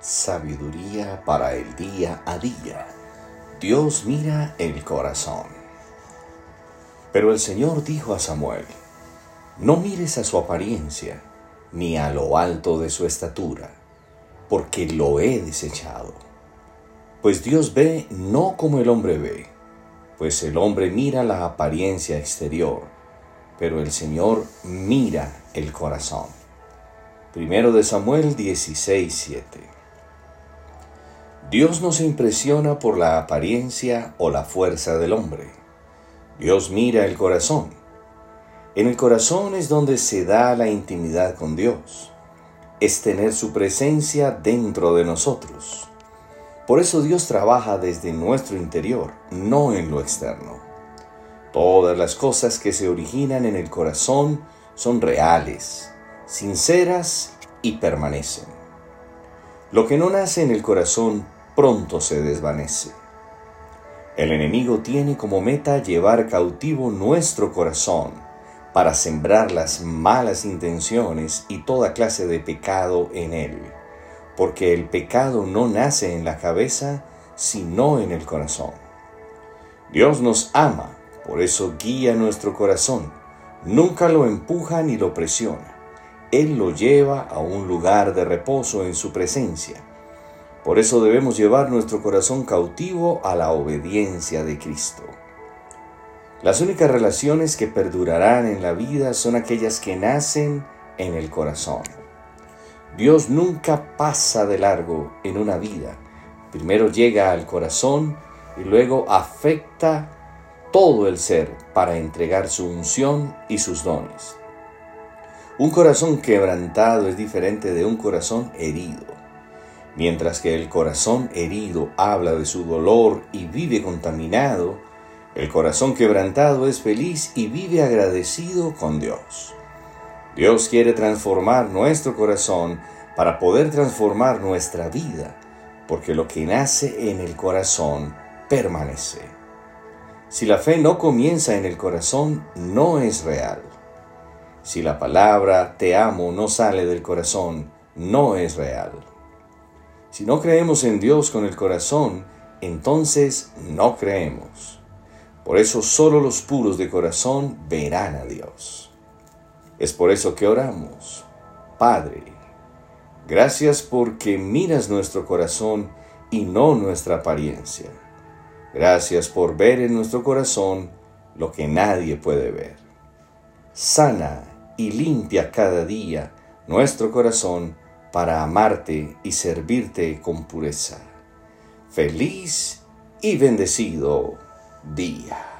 Sabiduría para el día a día. Dios mira el corazón. Pero el Señor dijo a Samuel, no mires a su apariencia, ni a lo alto de su estatura, porque lo he desechado. Pues Dios ve no como el hombre ve, pues el hombre mira la apariencia exterior, pero el Señor mira el corazón. Primero de Samuel 16, 7. Dios no se impresiona por la apariencia o la fuerza del hombre. Dios mira el corazón. En el corazón es donde se da la intimidad con Dios. Es tener su presencia dentro de nosotros. Por eso Dios trabaja desde nuestro interior, no en lo externo. Todas las cosas que se originan en el corazón son reales, sinceras y permanecen. Lo que no nace en el corazón pronto se desvanece. El enemigo tiene como meta llevar cautivo nuestro corazón para sembrar las malas intenciones y toda clase de pecado en él, porque el pecado no nace en la cabeza, sino en el corazón. Dios nos ama, por eso guía nuestro corazón, nunca lo empuja ni lo presiona. Él lo lleva a un lugar de reposo en su presencia por eso debemos llevar nuestro corazón cautivo a la obediencia de Cristo. Las únicas relaciones que perdurarán en la vida son aquellas que nacen en el corazón. Dios nunca pasa de largo en una vida. Primero llega al corazón y luego afecta todo el ser para entregar su unción y sus dones. Un corazón quebrantado es diferente de un corazón herido. Mientras que el corazón herido habla de su dolor y vive contaminado, el corazón quebrantado es feliz y vive agradecido con Dios. Dios quiere transformar nuestro corazón para poder transformar nuestra vida, porque lo que nace en el corazón permanece. Si la fe no comienza en el corazón, no es real. Si la palabra te amo no sale del corazón, no es real. Si no creemos en Dios con el corazón, entonces no creemos. Por eso solo los puros de corazón verán a Dios. Es por eso que oramos. Padre, gracias porque miras nuestro corazón y no nuestra apariencia. Gracias por ver en nuestro corazón lo que nadie puede ver. Sana y limpia cada día nuestro corazón para amarte y servirte con pureza. Feliz y bendecido día.